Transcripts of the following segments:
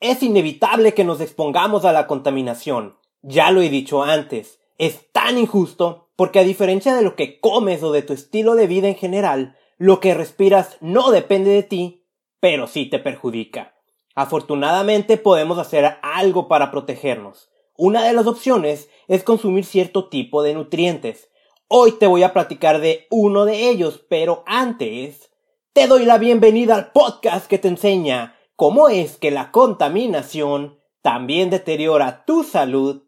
Es inevitable que nos expongamos a la contaminación. Ya lo he dicho antes. Es tan injusto porque a diferencia de lo que comes o de tu estilo de vida en general, lo que respiras no depende de ti, pero sí te perjudica. Afortunadamente podemos hacer algo para protegernos. Una de las opciones es consumir cierto tipo de nutrientes. Hoy te voy a platicar de uno de ellos, pero antes te doy la bienvenida al podcast que te enseña cómo es que la contaminación también deteriora tu salud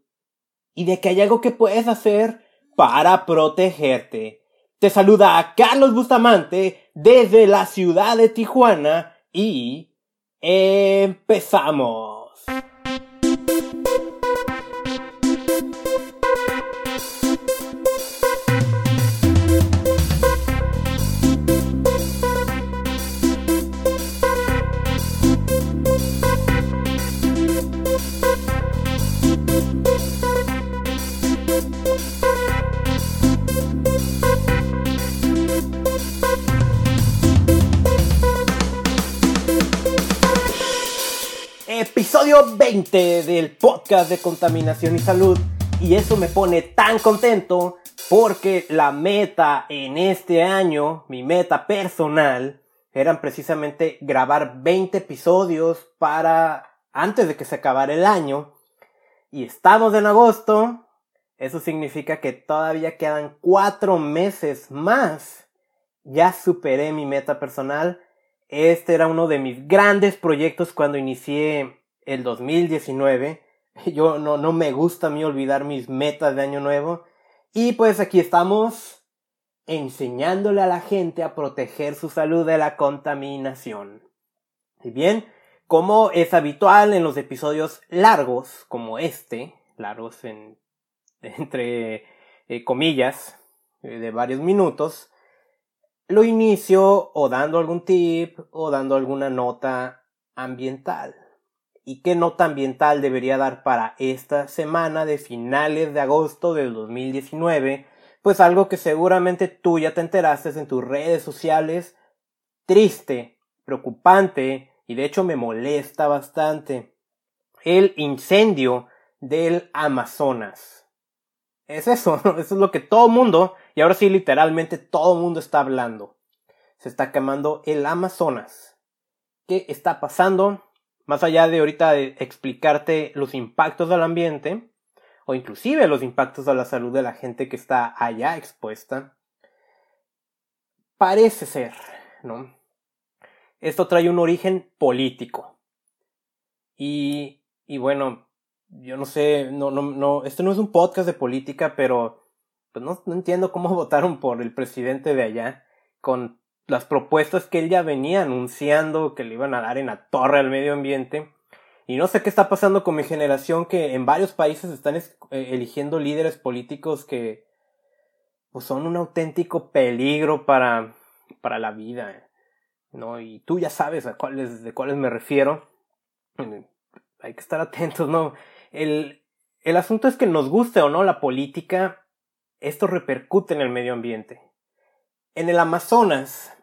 y de que hay algo que puedes hacer para protegerte. Te saluda a Carlos Bustamante desde la ciudad de Tijuana y empezamos. Episodio 20 del podcast de contaminación y salud. Y eso me pone tan contento porque la meta en este año, mi meta personal, eran precisamente grabar 20 episodios para antes de que se acabara el año. Y estamos en agosto. Eso significa que todavía quedan 4 meses más. Ya superé mi meta personal este era uno de mis grandes proyectos cuando inicié el 2019. Yo no, no me gusta a mí olvidar mis metas de año nuevo. Y pues aquí estamos enseñándole a la gente a proteger su salud de la contaminación. Y bien, como es habitual en los episodios largos como este, largos en, entre eh, comillas, eh, de varios minutos, lo inicio o dando algún tip o dando alguna nota ambiental. ¿Y qué nota ambiental debería dar para esta semana de finales de agosto del 2019? Pues algo que seguramente tú ya te enteraste en tus redes sociales. Triste, preocupante y de hecho me molesta bastante. El incendio del Amazonas. Es eso, eso es lo que todo mundo y ahora sí, literalmente todo mundo está hablando. Se está quemando el Amazonas. ¿Qué está pasando? Más allá de ahorita de explicarte los impactos al ambiente, o inclusive los impactos a la salud de la gente que está allá expuesta, parece ser, ¿no? Esto trae un origen político. Y, y bueno, yo no sé, no, no, no, esto no es un podcast de política, pero pues no, no entiendo cómo votaron por el presidente de allá con las propuestas que él ya venía anunciando que le iban a dar en la torre al medio ambiente. Y no sé qué está pasando con mi generación que en varios países están eh, eligiendo líderes políticos que pues son un auténtico peligro para, para la vida. ¿no? Y tú ya sabes a cuáles, de cuáles me refiero. Hay que estar atentos, ¿no? El, el asunto es que nos guste o no la política, esto repercute en el medio ambiente. En el Amazonas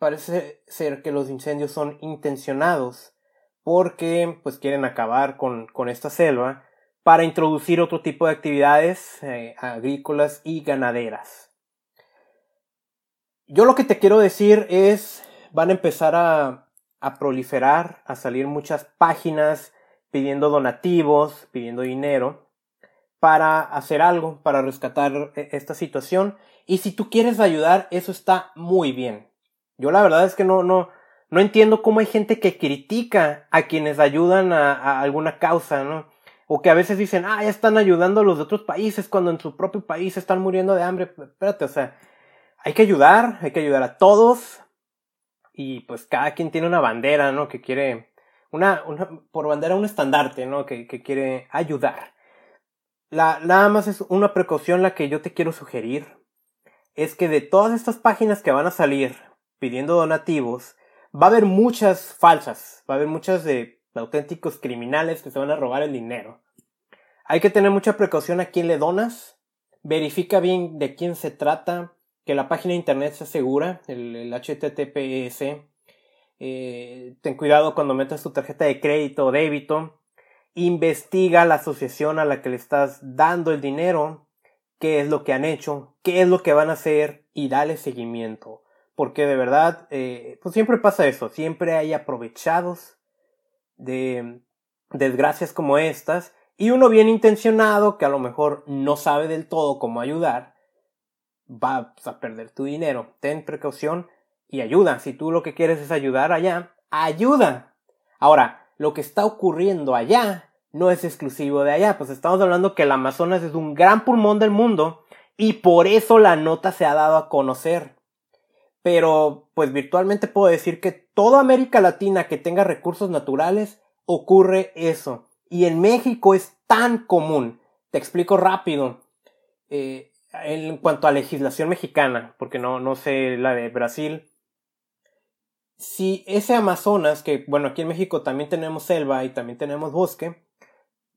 parece ser que los incendios son intencionados porque pues quieren acabar con, con esta selva para introducir otro tipo de actividades eh, agrícolas y ganaderas. Yo lo que te quiero decir es, van a empezar a, a proliferar, a salir muchas páginas pidiendo donativos, pidiendo dinero, para hacer algo, para rescatar e-, esta situación. Y si tú quieres ayudar, eso está muy bien. Yo la verdad es que no, no, no entiendo cómo hay gente que critica a quienes ayudan a, alguna causa, ¿no? O que a veces dicen, ah, ya están ayudando a los de otros países cuando en su propio país están muriendo de hambre. Espérate, o sea, hay que ayudar, hay que ayudar a todos. Y pues cada quien tiene una bandera, ¿no? Que quiere, una, una por bandera un estandarte, ¿no? Que, que quiere ayudar. La, nada más es una precaución la que yo te quiero sugerir. Es que de todas estas páginas que van a salir pidiendo donativos, va a haber muchas falsas, va a haber muchas de auténticos criminales que se van a robar el dinero. Hay que tener mucha precaución a quién le donas, verifica bien de quién se trata, que la página de internet sea segura, el, el HTTPS, eh, ten cuidado cuando metas tu tarjeta de crédito o débito, investiga la asociación a la que le estás dando el dinero, qué es lo que han hecho, qué es lo que van a hacer y dale seguimiento. Porque de verdad, eh, pues siempre pasa eso, siempre hay aprovechados de desgracias como estas y uno bien intencionado que a lo mejor no sabe del todo cómo ayudar, va a perder tu dinero. Ten precaución y ayuda. Si tú lo que quieres es ayudar allá, ayuda. Ahora, lo que está ocurriendo allá no es exclusivo de allá, pues estamos hablando que el Amazonas es un gran pulmón del mundo y por eso la nota se ha dado a conocer. Pero, pues virtualmente puedo decir que toda América Latina que tenga recursos naturales ocurre eso. Y en México es tan común. Te explico rápido. Eh, en cuanto a legislación mexicana, porque no, no sé la de Brasil. Si ese Amazonas, que bueno, aquí en México también tenemos selva y también tenemos bosque,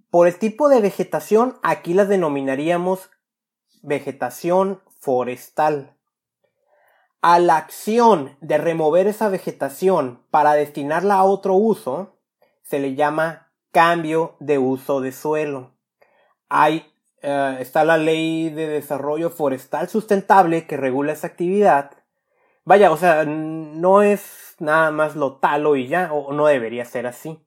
por el tipo de vegetación, aquí las denominaríamos vegetación forestal. A la acción de remover esa vegetación para destinarla a otro uso, se le llama cambio de uso de suelo. Hay, eh, está la ley de desarrollo forestal sustentable que regula esa actividad. Vaya, o sea, no es nada más lo talo y ya, o no debería ser así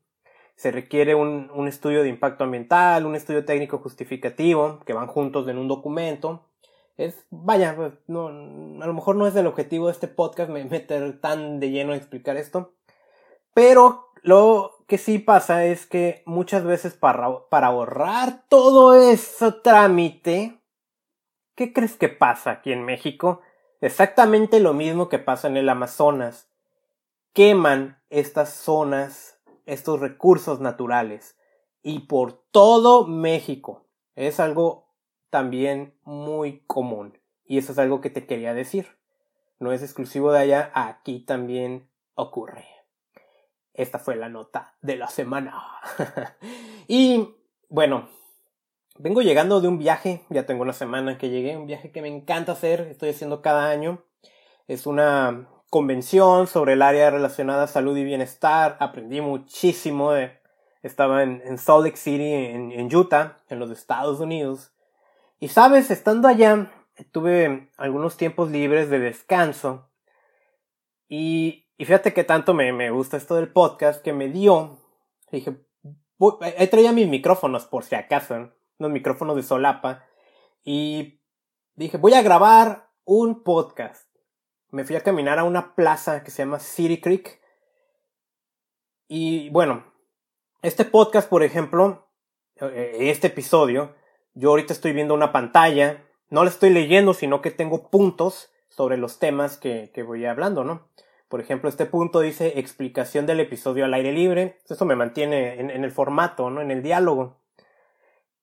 se requiere un, un, estudio de impacto ambiental, un estudio técnico justificativo, que van juntos en un documento. Es, vaya, pues, no, a lo mejor no es el objetivo de este podcast meter tan de lleno a explicar esto. Pero lo que sí pasa es que muchas veces para, para ahorrar todo ese trámite, ¿qué crees que pasa aquí en México? Exactamente lo mismo que pasa en el Amazonas. Queman estas zonas estos recursos naturales y por todo México. Es algo también muy común y eso es algo que te quería decir. No es exclusivo de allá, aquí también ocurre. Esta fue la nota de la semana. y bueno, vengo llegando de un viaje, ya tengo una semana que llegué, un viaje que me encanta hacer, estoy haciendo cada año. Es una convención sobre el área relacionada a salud y bienestar. Aprendí muchísimo. Estaba en, Salt Lake City, en, Utah, en los Estados Unidos. Y sabes, estando allá, tuve algunos tiempos libres de descanso. Y, y fíjate que tanto me, me, gusta esto del podcast que me dio. Dije, ahí traía mis micrófonos por si acaso, unos micrófonos de solapa. Y dije, voy a grabar un podcast me fui a caminar a una plaza que se llama City Creek. Y bueno, este podcast, por ejemplo, eh, este episodio, yo ahorita estoy viendo una pantalla, no la estoy leyendo, sino que tengo puntos sobre los temas que, que voy hablando, ¿no? Por ejemplo, este punto dice explicación del episodio al aire libre. Eso me mantiene en, en el formato, ¿no? En el diálogo.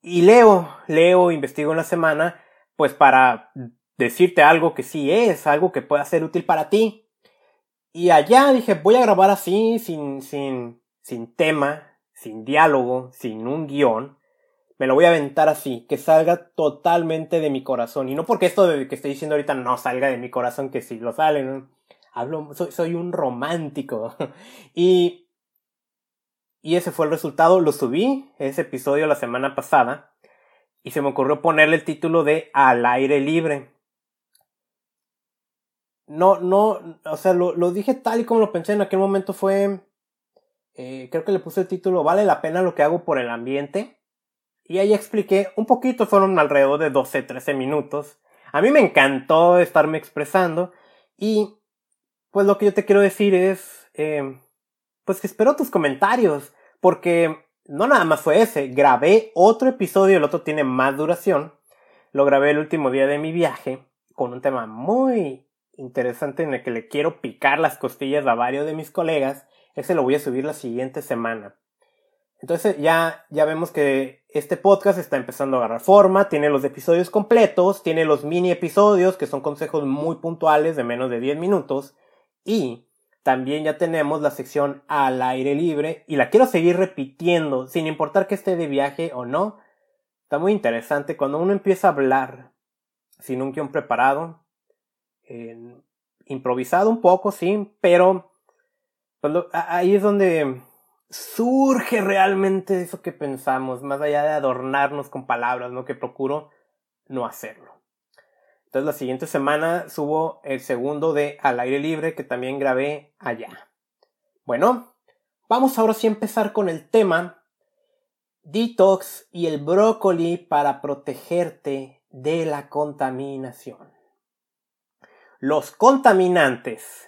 Y leo, leo, investigo en la semana, pues para decirte algo que sí es, algo que pueda ser útil para ti. Y allá dije, voy a grabar así, sin, sin, sin tema, sin diálogo, sin un guion. Me lo voy a aventar así, que salga totalmente de mi corazón. Y no porque esto de que estoy diciendo ahorita no salga de mi corazón, que sí lo sale, Hablo, soy, soy un romántico. y, y ese fue el resultado. Lo subí, ese episodio la semana pasada. Y se me ocurrió ponerle el título de Al aire libre no, no, o sea, lo, lo, dije tal y como lo pensé en aquel momento fue, eh, creo que le puse el título, vale la pena lo que hago por el ambiente. Y ahí expliqué un poquito, fueron alrededor de 12, 13 minutos. A mí me encantó estarme expresando y pues lo que yo te quiero decir es, eh, pues que espero tus comentarios, porque no nada más fue ese, grabé otro episodio, el otro tiene más duración, lo grabé el último día de mi viaje con un tema muy interesante en el que le quiero picar las costillas a varios de mis colegas, ese lo voy a subir la siguiente semana. Entonces ya, ya vemos que este podcast está empezando a agarrar forma, tiene los episodios completos, tiene los mini episodios que son consejos muy puntuales de menos de 10 minutos y también ya tenemos la sección al aire libre y la quiero seguir repitiendo sin importar que esté de viaje o no. Está muy interesante cuando uno empieza a hablar sin un guion preparado, improvisado un poco, sí, pero Cuando, ahí es donde surge realmente eso que pensamos, más allá de adornarnos con palabras, ¿no? Que procuro no hacerlo. Entonces la siguiente semana subo el segundo de Al aire libre que también grabé allá. Bueno, vamos ahora sí a empezar con el tema detox y el brócoli para protegerte de la contaminación. Los contaminantes,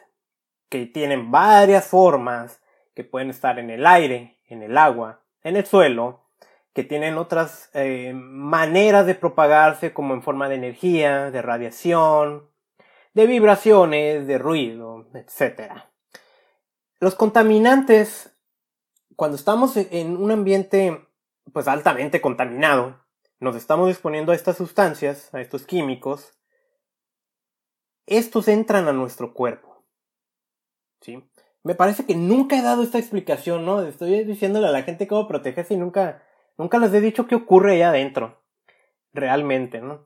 que tienen varias formas, que pueden estar en el aire, en el agua, en el suelo, que tienen otras eh, maneras de propagarse como en forma de energía, de radiación, de vibraciones, de ruido, etc. Los contaminantes, cuando estamos en un ambiente pues altamente contaminado, nos estamos exponiendo a estas sustancias, a estos químicos, estos entran a nuestro cuerpo. ¿Sí? Me parece que nunca he dado esta explicación, ¿no? Estoy diciéndole a la gente cómo protegerse y nunca, nunca les he dicho qué ocurre allá adentro. Realmente, ¿no?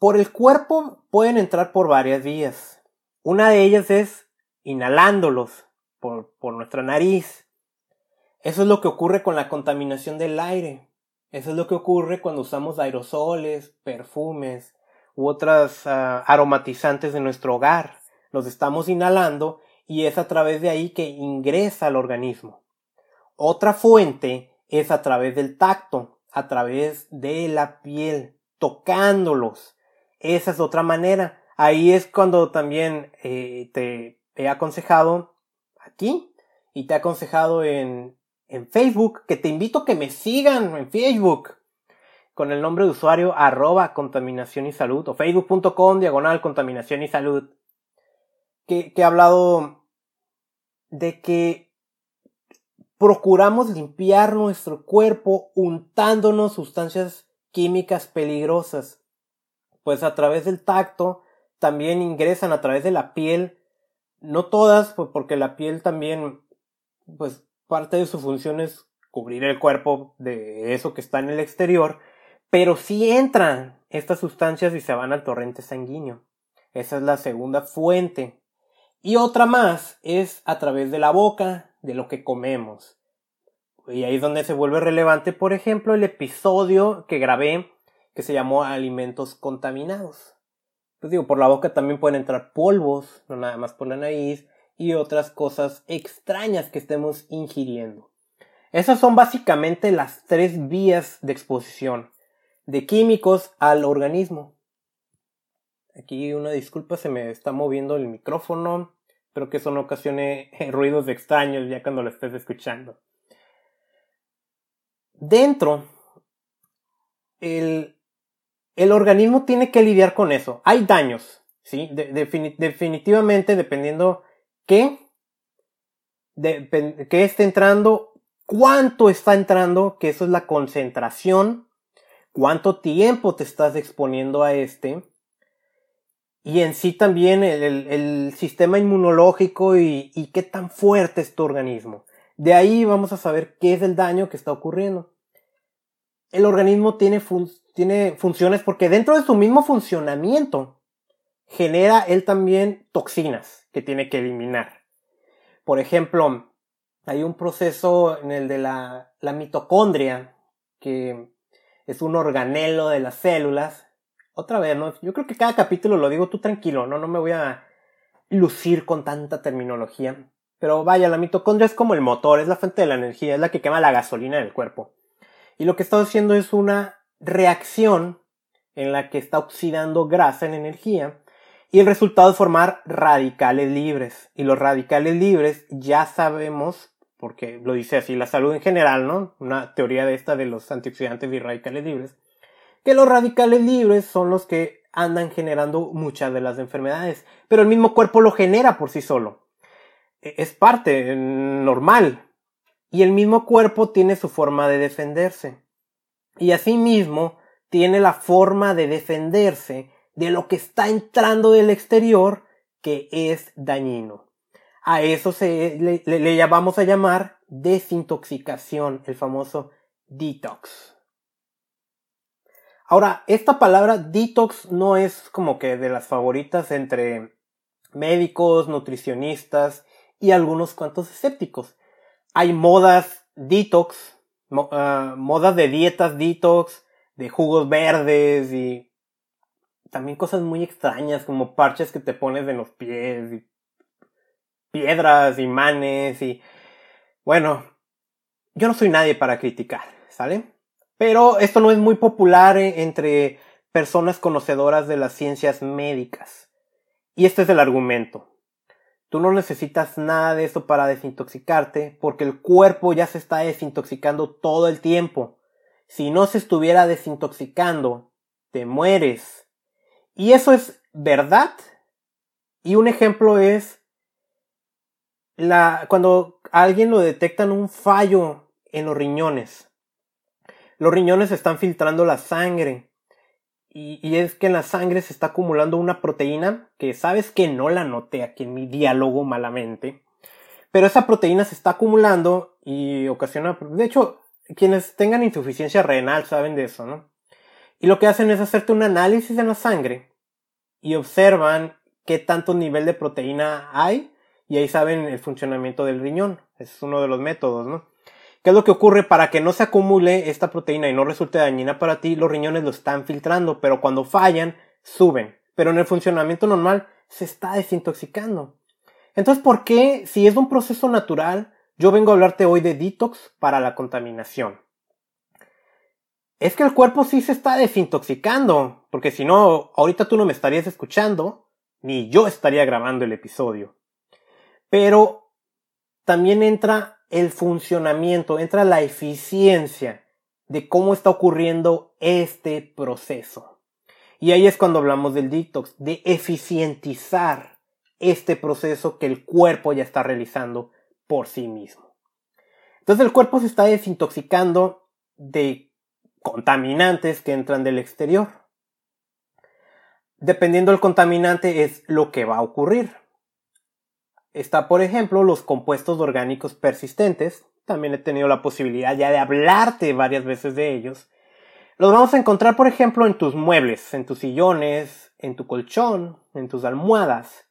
Por el cuerpo pueden entrar por varias vías. Una de ellas es inhalándolos por, por nuestra nariz. Eso es lo que ocurre con la contaminación del aire. Eso es lo que ocurre cuando usamos aerosoles, perfumes u otras ah, aromatizantes de nuestro hogar los estamos inhalando y es a través de ahí que ingresa al organismo. Otra fuente es a través del tacto, a través de la piel, tocándolos. Esa es otra manera. Ahí es cuando también eh, te he aconsejado aquí y te he aconsejado en, en Facebook, que te invito a que me sigan en Facebook con el nombre de usuario arroba contaminación y salud o facebook.com diagonal contaminación y salud que, he hablado de que procuramos limpiar nuestro cuerpo untándonos sustancias químicas peligrosas. Pues a través del tacto también ingresan a través de la piel. No todas, pues porque la piel también, pues parte de su función es cubrir el cuerpo de eso que está en el exterior, pero sí entran estas sustancias y se van al torrente sanguíneo. Esa es la segunda fuente y otra más es a través de la boca, de lo que comemos. Y ahí es donde se vuelve relevante, por ejemplo, el episodio que grabé que se llamó Alimentos contaminados. Pues digo, por la boca también pueden entrar polvos, no nada más por la nariz, y otras cosas extrañas que estemos ingiriendo. Esas son básicamente las tres vías de exposición de químicos al organismo. Aquí una disculpa, se me está moviendo el micrófono. Espero que eso no ocasione ruidos extraños ya cuando lo estés escuchando. Dentro, el, el organismo tiene que lidiar con eso. Hay daños, ¿sí? definitivamente, dependiendo qué, de, qué esté entrando, cuánto está entrando, que eso es la concentración, cuánto tiempo te estás exponiendo a este y en sí también el, sistema inmunológico y, qué tan fuerte es tu organismo. De ahí vamos a saber qué es el daño que está ocurriendo. El organismo tiene, tiene funciones porque dentro de su mismo funcionamiento genera él también toxinas que tiene que eliminar. Por ejemplo, hay un proceso en el de la, la mitocondria, que es un organelo de las células, otra vez, ¿no? Yo creo que cada capítulo lo digo tú tranquilo, ¿no? No me voy a lucir con tanta terminología. Pero vaya, la mitocondria es como el motor, es la fuente de la energía, es la que quema la gasolina del cuerpo. Y lo que está haciendo es una reacción en la que está oxidando grasa en energía y el resultado es formar radicales libres. Y los radicales libres ya sabemos, porque lo dice así la salud en general, ¿no? Una teoría de esta de los antioxidantes y radicales libres, que los radicales libres son los que andan generando muchas de las enfermedades, pero el mismo cuerpo lo genera por sí solo. E, es parte normal. Y el mismo cuerpo tiene su forma de defenderse. Y asimismo tiene la forma de defenderse de lo que está entrando del exterior que es dañino. A eso se le, le llamamos a llamar desintoxicación, el famoso detox. Ahora, esta palabra detox no es como que de las favoritas entre médicos, nutricionistas y algunos cuantos escépticos. Hay modas detox, ah, modas de dietas detox, de jugos verdes y también cosas muy extrañas como parches que te pones en los pies y piedras, imanes y bueno, yo no soy nadie para criticar, ¿sale? Pero esto no es muy popular eh, entre personas conocedoras de las ciencias médicas. Y este es el argumento. Tú no necesitas nada de eso para desintoxicarte porque el cuerpo ya se está desintoxicando todo el tiempo. Si no se estuviera desintoxicando, te mueres. Y eso es verdad. Y un ejemplo es la, cuando alguien lo detectan un fallo en los riñones. Los riñones están filtrando la sangre y, es que en la sangre se está acumulando una proteína que sabes que no la noté aquí en mi diálogo malamente. Pero esa proteína se está acumulando y ocasiona, de hecho, quienes tengan insuficiencia renal saben de eso, ¿no? Y lo que hacen es hacerte un análisis en la sangre y observan qué tanto nivel de proteína hay y ahí saben el funcionamiento del riñón. Es uno de los métodos, ¿no? ¿Qué es lo que ocurre para que no se acumule esta proteína y no resulte dañina para ti? Los riñones lo están filtrando, pero cuando fallan, suben. Pero en el funcionamiento normal se está desintoxicando. Entonces, ¿por qué, si es un proceso natural, yo vengo a hablarte hoy de detox para la contaminación? Es que el cuerpo sí se está desintoxicando, porque si no, ahorita tú no me estarías escuchando, ni yo estaría grabando el episodio. Pero también entra el funcionamiento, entra la eficiencia de cómo está ocurriendo este proceso. Y ahí es cuando hablamos del detox, de eficientizar este proceso que el cuerpo ya está realizando por sí mismo. Entonces el cuerpo se está desintoxicando de contaminantes que entran del exterior. Dependiendo del contaminante es lo que va a ocurrir. Está, por ejemplo, los compuestos orgánicos persistentes. También he tenido la posibilidad ya de hablarte varias veces de ellos. Los vamos a encontrar, por ejemplo, en tus muebles, en tus sillones, en tu colchón, en tus almohadas.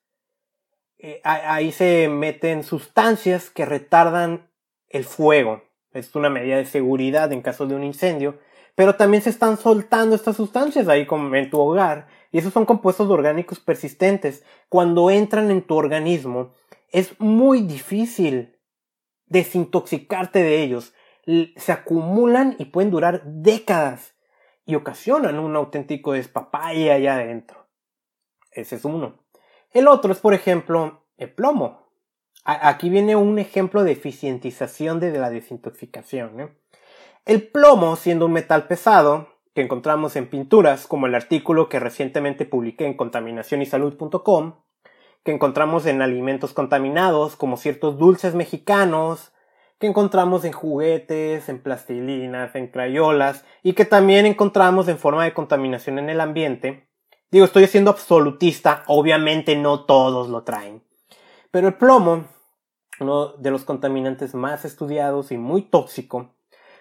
Eh, ahí se meten sustancias que retardan el fuego. Es una medida de seguridad en caso de un incendio. Pero también se están soltando estas sustancias ahí como en tu hogar. Y esos son compuestos orgánicos persistentes. Cuando entran en tu organismo, es muy difícil desintoxicarte de ellos. Se acumulan y pueden durar décadas y ocasionan un auténtico despapalle allá adentro. Ese es uno. El otro es, por ejemplo, el plomo. Aquí viene un ejemplo de eficientización de la desintoxicación. El plomo, siendo un metal pesado, que encontramos en pinturas, como el artículo que recientemente publiqué en contaminacionysalud.com, que encontramos en alimentos contaminados, como ciertos dulces mexicanos, que encontramos en juguetes, en plastilinas, en crayolas, y que también encontramos en forma de contaminación en el ambiente. Digo, estoy siendo absolutista, obviamente no todos lo traen. Pero el plomo, uno de los contaminantes más estudiados y muy tóxico,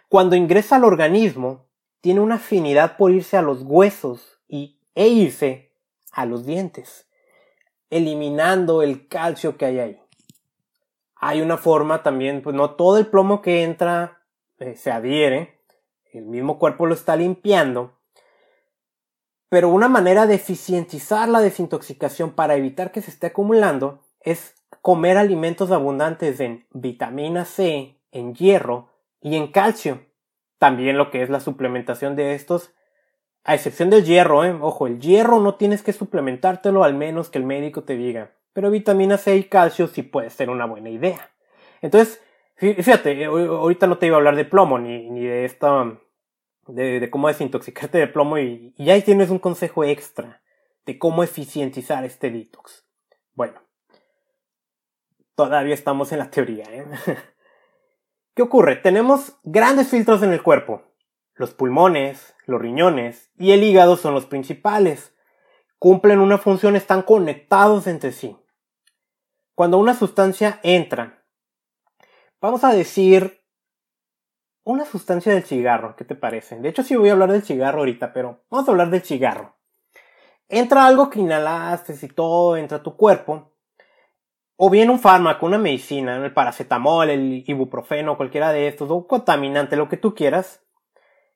cuando ingresa al organismo, tiene una afinidad por irse a los huesos y, e irse a los dientes eliminando el calcio que hay ahí. Hay una forma también, pues no todo el plomo que entra eh, se adhiere, el mismo cuerpo lo está limpiando, pero una manera de eficientizar la desintoxicación para evitar que se esté acumulando es comer alimentos abundantes en vitamina C, en hierro y en calcio. También lo que es la suplementación de estos a excepción del hierro, ¿eh? Ojo, el hierro no tienes que suplementártelo al menos que el médico te diga. Pero vitamina C y calcio sí puede ser una buena idea. Entonces, fíjate, eh, ahorita no te iba a hablar de plomo ni, de esta. De, cómo desintoxicarte de plomo y, y ahí tienes un consejo extra de cómo eficientizar este detox. Bueno, todavía estamos en la teoría, ¿eh? ¿Qué ocurre? Tenemos grandes filtros en el cuerpo. Los pulmones, los riñones y el hígado son los principales. Cumplen una función, están conectados entre sí. Cuando una sustancia entra, vamos a decir una sustancia del cigarro, ¿qué te parece? De hecho sí voy a hablar del cigarro ahorita, pero vamos a hablar del cigarro. entra algo que inhalaste y todo, entra a tu cuerpo, o bien un fármaco, una medicina, el paracetamol, el ibuprofeno, cualquiera de estos, o contaminante, lo que tú quieras,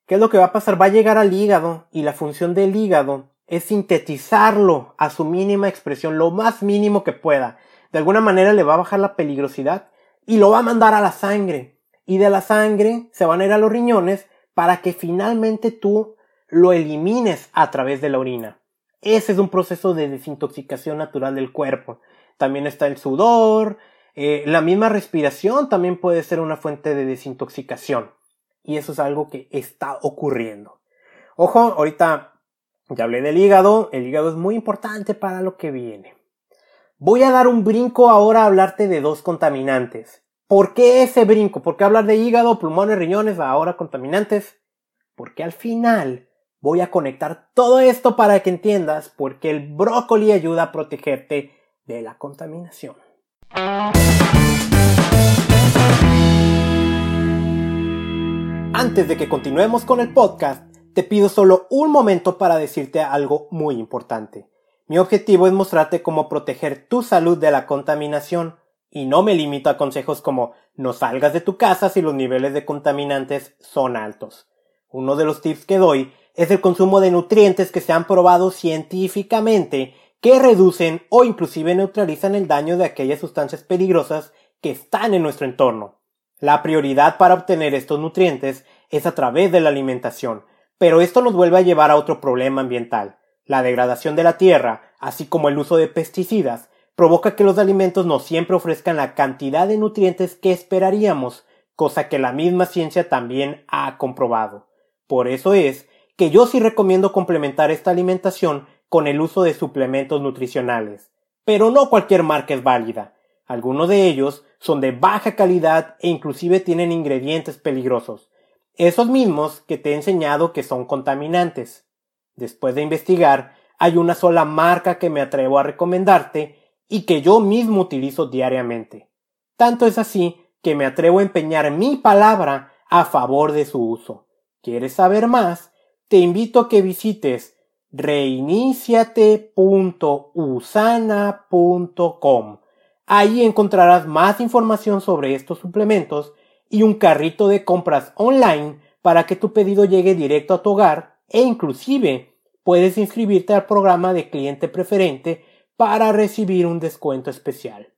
¿qué es lo que va a pasar? Va a llegar al hígado y la función del hígado es sintetizarlo a su mínima expresión, lo más mínimo que pueda. De alguna manera le va a bajar la peligrosidad y lo va a mandar a la sangre. Y de la sangre se van a ir a los riñones para que finalmente tú lo elimines a través de la orina. Ese es un proceso de desintoxicación natural del cuerpo. También está el sudor, eh, la misma respiración también puede ser una fuente de desintoxicación. Y eso es algo que está ocurriendo. Ojo, ahorita ya hablé del hígado, el hígado es muy importante para lo que viene. Voy a dar un brinco ahora a hablarte de dos contaminantes. ¿Por qué ese brinco? ¿Por qué hablar de hígado, pulmones, riñones, ahora contaminantes? Porque al final voy a conectar todo esto para que entiendas por qué el brócoli ayuda a protegerte de la contaminación. Antes de que continuemos con el podcast, te pido solo un momento para decirte algo muy importante. Mi objetivo es mostrarte cómo proteger tu salud de la contaminación y no me limito a consejos como no salgas de tu casa si los niveles de contaminantes son altos. Uno de los tips que doy es el consumo de nutrientes que se han probado científicamente que reducen o inclusive neutralizan el daño de aquellas sustancias peligrosas que están en nuestro entorno. La prioridad para obtener estos nutrientes es a través de la alimentación, pero esto nos vuelve a llevar a otro problema ambiental. La degradación de la tierra, así como el uso de pesticidas, provoca que los alimentos no siempre ofrezcan la cantidad de nutrientes que esperaríamos, cosa que la misma ciencia también ha comprobado. Por eso es que yo sí recomiendo complementar esta alimentación con el uso de suplementos nutricionales. Pero no cualquier marca es válida. Algunos de ellos son de baja calidad e inclusive tienen ingredientes peligrosos. Esos mismos que te he enseñado que son contaminantes. Después de investigar, hay una sola marca que me atrevo a recomendarte y que yo mismo utilizo diariamente. Tanto es así que me atrevo a empeñar mi palabra a favor de su uso. ¿Quieres saber más? Te invito a que visites reiniciate.usana.com. Ahí encontrarás más información sobre estos suplementos y un carrito de compras online para que tu pedido llegue directo a tu hogar e inclusive puedes inscribirte al programa de cliente preferente para recibir un descuento especial.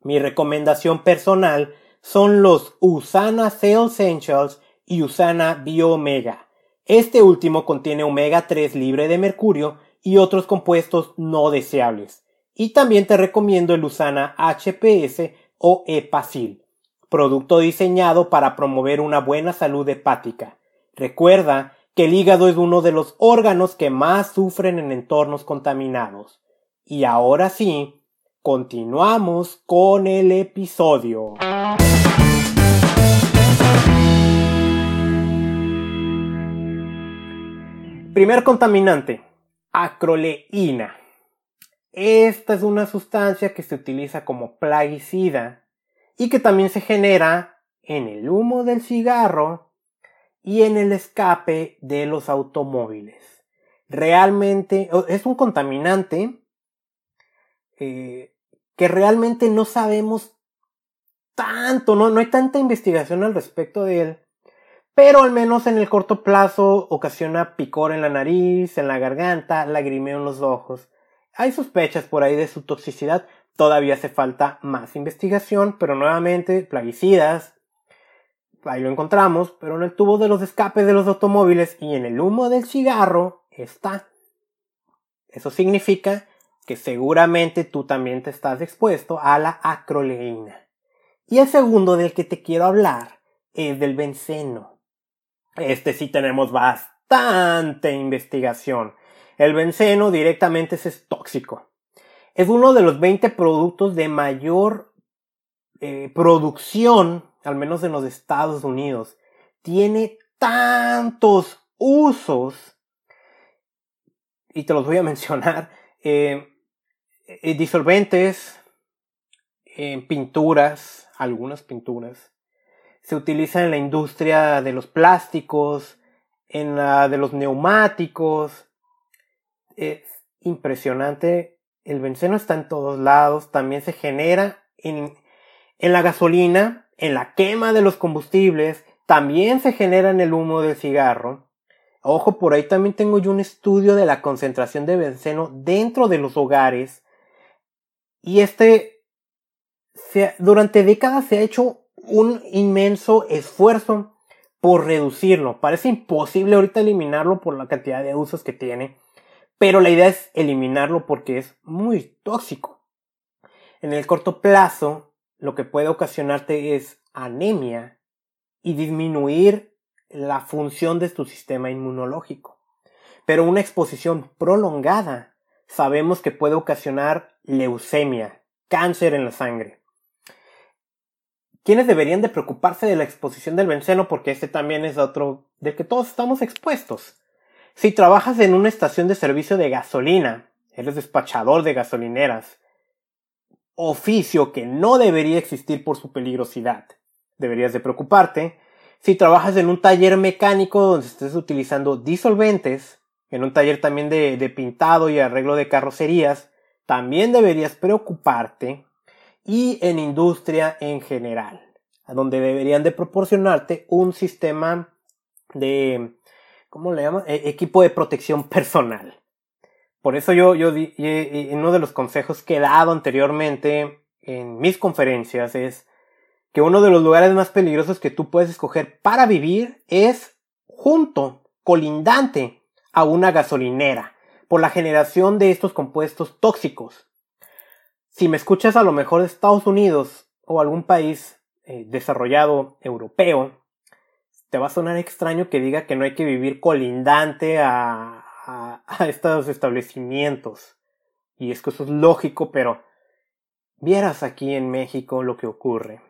Mi recomendación personal son los Usana Cell Essentials y Usana Biomega este último contiene omega 3 libre de mercurio y otros compuestos no deseables. Y también te recomiendo el Usana HPS o Epacil, producto diseñado para promover una buena salud hepática. Recuerda que el hígado es uno de los órganos que más sufren en entornos contaminados. Y ahora sí, continuamos con el episodio. Primer contaminante, acroleína. Esta es una sustancia que se utiliza como plaguicida y que también se genera en el humo del cigarro y en el escape de los automóviles. Realmente es un contaminante eh, que realmente no sabemos tanto, no, no hay tanta investigación al respecto de él pero al menos en el corto plazo ocasiona picor en la nariz, en la garganta, lagrimeo en los ojos. Hay sospechas por ahí de su toxicidad, todavía hace falta más investigación, pero nuevamente plaguicidas, ahí lo encontramos, pero en el tubo de los escapes de los automóviles y en el humo del cigarro está. Eso significa que seguramente tú también te estás expuesto a la acroleína. Y el segundo del que te quiero hablar es del benceno. Este sí tenemos bastante investigación. El benceno directamente es tóxico. Es uno de los 20 productos de mayor eh, producción, al menos en los Estados Unidos. Tiene tantos usos, y te los voy a mencionar, eh, eh, disolventes, pinturas, algunas pinturas, se utiliza en la industria de los plásticos, en la de los neumáticos. Eh, impresionante. El benceno está en todos lados, también se genera en, en la gasolina, en la quema de los combustibles, también se genera en el humo del cigarro. Ojo, por ahí también tengo yo un estudio de la concentración de benceno dentro de los hogares. Y este, durante décadas se ha hecho un inmenso esfuerzo por reducirlo. Parece imposible ahorita eliminarlo por la cantidad de usos que tiene. Pero la idea es eliminarlo porque es muy tóxico. En el corto plazo, lo que puede ocasionarte es anemia y disminuir la función de tu sistema inmunológico. Pero una exposición prolongada sabemos que puede ocasionar leucemia, cáncer en la sangre. ¿Quiénes deberían de preocuparse de la exposición del benceno? Porque este también es otro del que todos estamos expuestos. Si trabajas en una estación de servicio de gasolina, eres despachador de gasolineras, oficio que no debería existir por su peligrosidad, deberías de preocuparte. Si trabajas en un taller mecánico donde estés utilizando disolventes, en un taller también de, de pintado y arreglo de carrocerías, también deberías preocuparte. Y en industria en general, donde deberían de proporcionarte un sistema de ¿cómo le llaman? E equipo de protección personal. Por eso yo, yo di, uno de los consejos que he dado anteriormente en mis conferencias es que uno de los lugares más peligrosos que tú puedes escoger para vivir es junto, colindante a una gasolinera, por la generación de estos compuestos tóxicos. Si me escuchas a lo mejor de Estados Unidos o algún país eh, desarrollado europeo, te va a sonar extraño que diga que no hay que vivir colindante a, a, estos establecimientos. Y es que eso es lógico, pero vieras aquí en México lo que ocurre.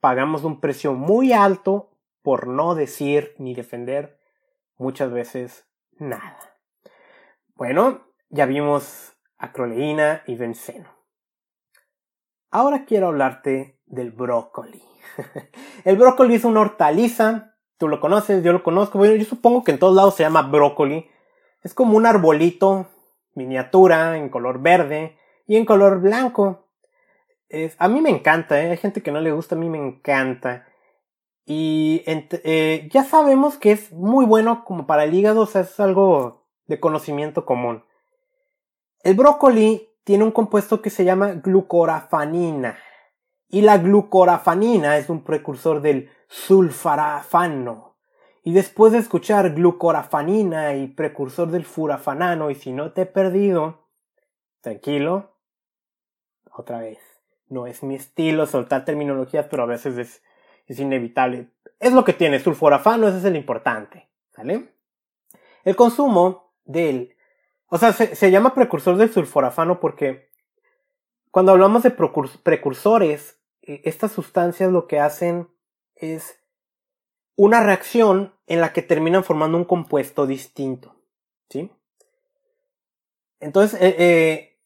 Pagamos un precio muy alto por no decir ni defender muchas veces nada. Bueno, ya vimos acroleína y benceno. Ahora quiero hablarte del brócoli. el brócoli es una hortaliza. Tú lo conoces, yo lo conozco. Bueno, yo supongo que en todos lados se llama brócoli. Es como un arbolito miniatura en color verde y en color blanco. Es, a mí me encanta, ¿eh? hay gente que no le gusta, a mí me encanta. Y eh, ya sabemos que es muy bueno como para el hígado, o sea, es algo de conocimiento común. El brócoli tiene un compuesto que se llama glucorafanina. Y la glucorafanina es un precursor del sulfarafano. Y después de escuchar glucorafanina y precursor del furafanano, y si no te he perdido, tranquilo, otra vez. No es mi estilo soltar terminologías, pero a veces es, es inevitable. Es lo que tiene sulforafano, ese es el importante. ¿Sale? El consumo del. O sea, se, llama precursor del sulforafano porque cuando hablamos de precursores, eh, estas sustancias lo que hacen es una reacción en la que terminan formando un compuesto distinto. ¿Sí? Entonces, eh, eh,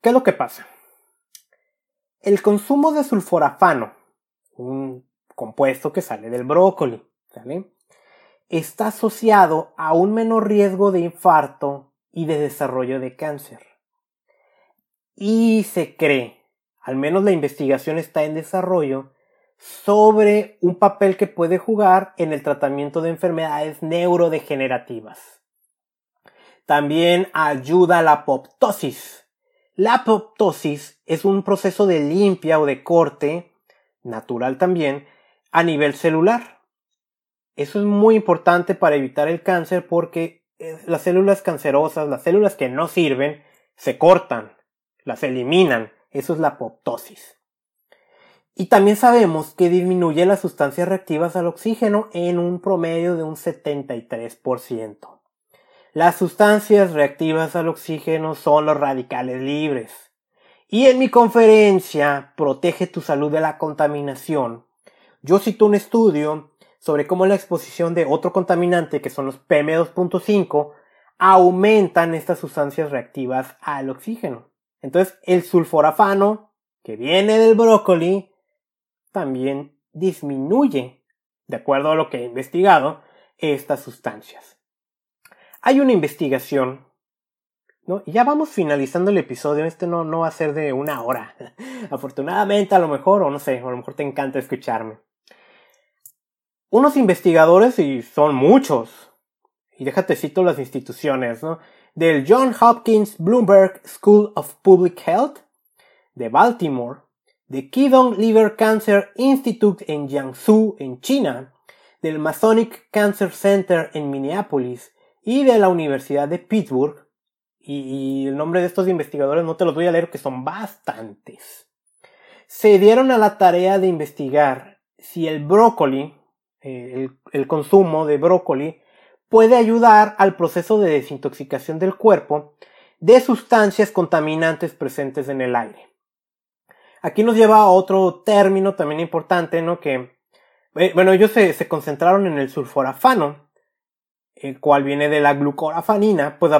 ¿qué es lo que pasa? El consumo de sulforafano, un compuesto que sale del brócoli, está asociado a un menor riesgo de infarto y de desarrollo de cáncer. Y se cree al menos la investigación está en desarrollo, sobre un papel que puede jugar en el tratamiento de enfermedades neurodegenerativas. También ayuda a la apoptosis. La apoptosis es un proceso de limpia o de corte, natural también, a nivel celular. Eso es muy importante para evitar el cáncer porque las células cancerosas, las células que no sirven, se cortan, las eliminan eso es la apoptosis. Y también sabemos que disminuye las sustancias reactivas al oxígeno en un promedio de un 73%. Las sustancias reactivas al oxígeno son los radicales libres. Y en mi conferencia Protege tu salud de la contaminación, yo cito un estudio sobre cómo la exposición de otro contaminante, que son los PM2.5, aumentan estas sustancias reactivas al oxígeno. Entonces, el sulforafano, que viene del brócoli, también disminuye, de acuerdo a lo que he investigado, estas sustancias. Hay una investigación ¿no? Ya vamos finalizando el episodio, este no, no va a ser de una hora. Afortunadamente, a lo mejor, o no sé, a lo mejor te encanta escucharme. Unos investigadores, y son muchos, y déjate cito las instituciones, ¿no? Del John Hopkins Bloomberg School of Public Health, de Baltimore, de Kidong Liver Cancer Institute en Jiangsu, en China, del Masonic Cancer Center en Minneapolis y de la Universidad de Pittsburgh. Y, el nombre de estos investigadores no te los voy a leer, que son bastantes. Se dieron a la tarea de investigar si el brócoli, eh, el, el consumo de brócoli, puede ayudar al proceso de desintoxicación del cuerpo de sustancias contaminantes presentes en el aire. Aquí nos lleva a otro término también importante, ¿no? Que, eh, bueno, ellos se, se, concentraron en el sulforafano, el cual viene de la glucorafanina, pues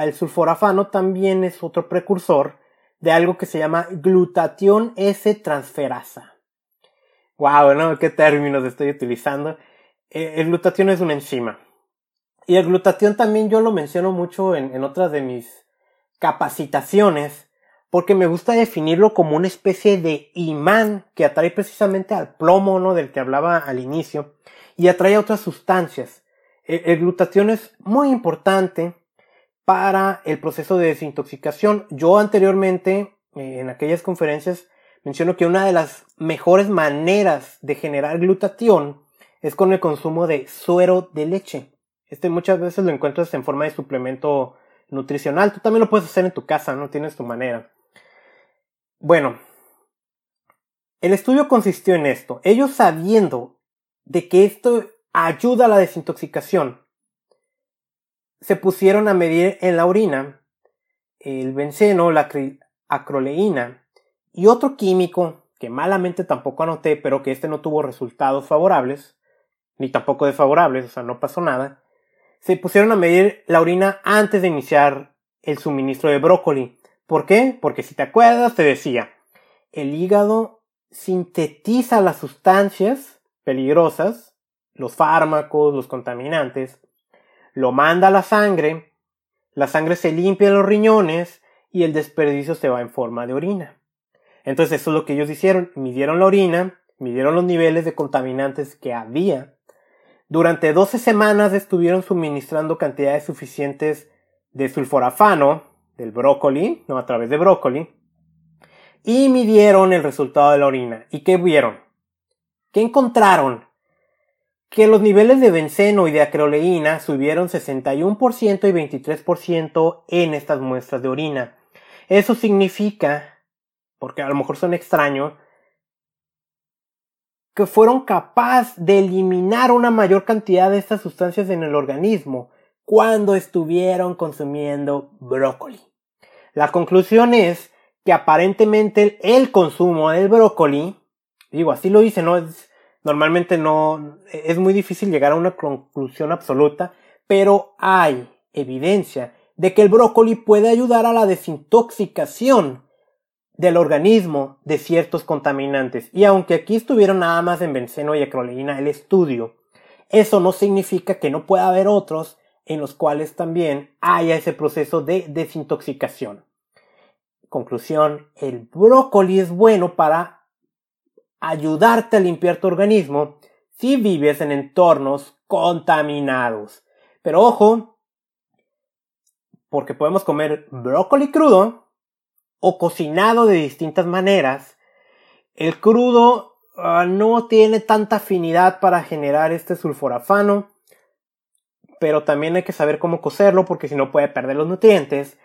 el sulforafano también es otro precursor de algo que se llama glutatión S-transferasa. Wow, ¿no? ¿Qué términos estoy utilizando? Eh, el glutatión es una enzima. Y el glutatión también yo lo menciono mucho en, en otras de mis capacitaciones, porque me gusta definirlo como una especie de imán que atrae precisamente al plomo, ¿no? Del que hablaba al inicio, y atrae a otras sustancias. El, glutatión es muy importante para el proceso de desintoxicación. Yo anteriormente, eh, en aquellas conferencias, menciono que una de las mejores maneras de generar glutatión es con el consumo de suero de leche. Este muchas veces lo encuentras en forma de suplemento nutricional. Tú también lo puedes hacer en tu casa, no tienes tu manera. Bueno, el estudio consistió en esto. Ellos sabiendo de que esto ayuda a la desintoxicación, se pusieron a medir en la orina el benceno, la acroleína y otro químico que malamente tampoco anoté, pero que este no tuvo resultados favorables, ni tampoco desfavorables, o sea, no pasó nada. Se pusieron a medir la orina antes de iniciar el suministro de brócoli ¿Por qué? Porque si te acuerdas, te decía, el hígado sintetiza las sustancias peligrosas, los fármacos, los contaminantes, lo manda a la sangre, la sangre se limpia en los riñones y el desperdicio se va en forma de orina. Entonces eso es lo que ellos hicieron, midieron la orina, midieron los niveles de contaminantes que había. Durante 12 semanas estuvieron suministrando cantidades suficientes de sulforafano, del brócoli, no a través de brócoli, y midieron el resultado de la orina. ¿Y qué vieron? ¿Qué encontraron? Que los niveles de benceno y de acroleína subieron 61% y 23% en estas muestras de orina. Eso significa, porque a lo mejor son extraños, que fueron capaces de eliminar una mayor cantidad de estas sustancias en el organismo cuando estuvieron consumiendo brócoli. La conclusión es que aparentemente el consumo del brócoli, digo, así lo dice, normalmente no, es muy difícil llegar a una conclusión absoluta, pero hay evidencia de que el brócoli puede ayudar a la desintoxicación del organismo de ciertos contaminantes. Y aunque aquí estuvieron nada más en benceno y acroleína el estudio, eso no significa que no pueda haber otros en los cuales también haya ese proceso de desintoxicación. Conclusión, el brócoli es bueno para ayudarte a limpiar tu organismo si vives en entornos contaminados. Pero ojo, porque podemos comer brócoli crudo o cocinado de distintas maneras. El crudo ah, no tiene tanta afinidad para generar este sulforafano pero también hay que saber cómo cocerlo porque si no puede perder los nutrientes.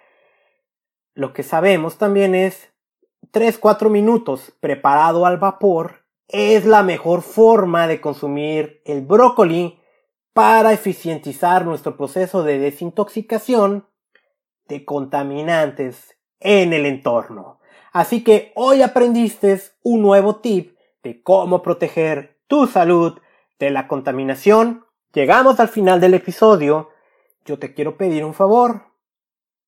Lo que sabemos también es 3-4 minutos preparado al vapor es la mejor forma de consumir el brócoli para eficientizar nuestro proceso de desintoxicación de contaminantes en el entorno. Así que hoy aprendiste un nuevo tip de cómo proteger tu salud de la contaminación Llegamos al final del episodio. Yo te quiero pedir un favor.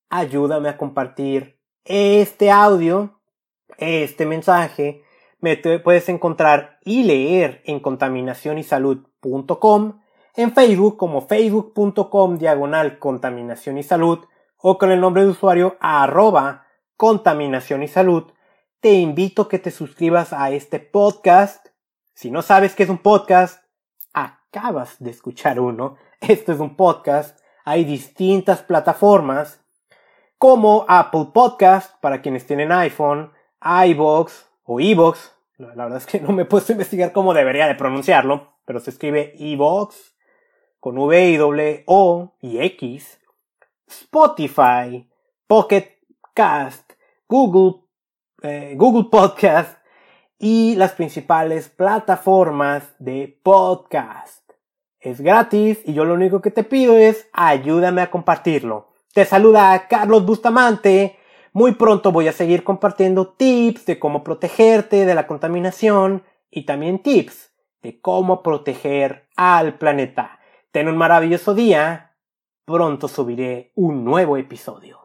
Ayúdame a compartir este audio, este mensaje. Me puedes encontrar y leer en contaminacionysalud.com, en Facebook como facebook.com diagonal contaminación y salud o con el nombre de usuario arroba contaminación y salud, te invito a que te suscribas a este podcast. Si no sabes qué es un podcast, acabas de escuchar uno. Esto es un podcast. Hay distintas plataformas como Apple Podcast para quienes tienen iPhone, iBox o iBox. La verdad es que no me he puesto a investigar cómo debería de pronunciarlo, pero se escribe iBox con V, W, O y X. Spotify, Pocket Cast, Google, eh, Google Podcast y las principales plataformas de podcast. Es gratis y yo lo único que te pido es ayúdame a compartirlo. Te saluda Carlos Bustamante. Muy pronto voy a seguir compartiendo tips de cómo protegerte de la contaminación y también tips de cómo proteger al planeta. Ten un maravilloso día pronto subiré un nuevo episodio.